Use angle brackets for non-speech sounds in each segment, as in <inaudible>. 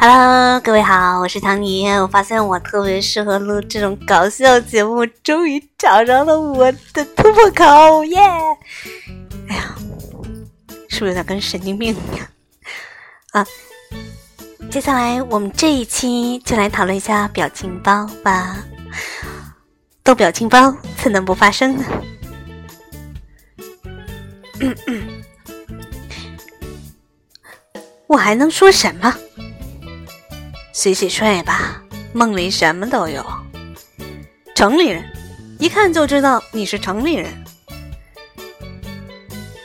Hello，各位好，我是唐尼。我发现我特别适合录这种搞笑节目，终于找着了我的突破口，耶！哎呀，是不是有点跟神经病一样啊？接下来我们这一期就来讨论一下表情包吧。逗表情包怎能不发生呢？我还能说什么？洗洗睡吧，梦里什么都有。城里人一看就知道你是城里人，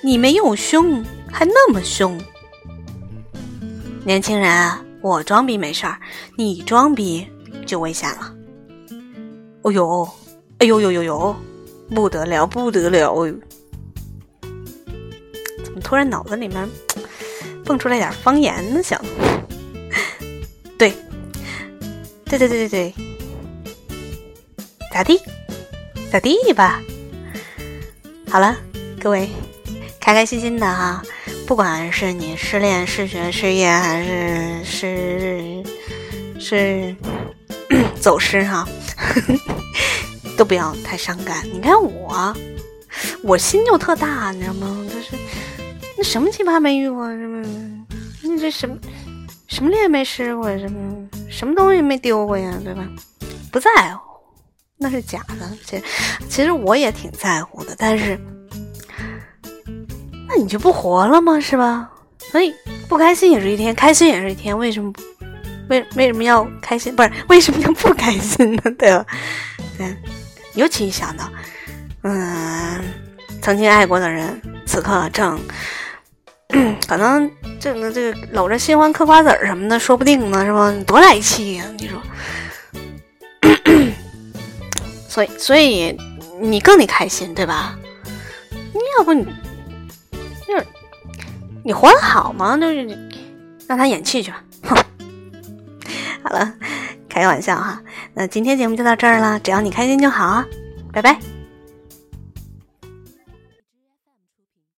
你没有胸，还那么凶。年轻人，我装逼没事儿，你装逼就危险了。哦呦，哎呦呦呦呦，不得了不得了！怎么突然脑子里面蹦出来点方言呢？想。对对对对对，咋地？咋地吧？好了，各位，开开心心的哈，不管是你失恋、失学、失业，还是是是 <clears throat> 走失哈，<laughs> 都不要太伤感。你看我，我心就特大，你知道吗？就是那什么奇葩没遇过，什么那这什么什么也没吃过，什么。什么东西没丢过呀，对吧？不在乎，那是假的。其实，其实我也挺在乎的，但是，那你就不活了吗？是吧？所以不开心也是一天，开心也是一天。为什么？为为什么要开心？不是为什么要不开心呢？对吧？对，尤其想到，嗯，曾经爱过的人，此刻正。可能这个这个搂着新欢嗑瓜子儿什么的，说不定呢，是吧？多来气呀！你说，<coughs> 所以所以你更得开心，对吧？你要不你就是你活得好吗？就是让他演戏去吧。哼，<laughs> 好了，开个玩笑哈。那今天节目就到这儿了，只要你开心就好啊，拜拜。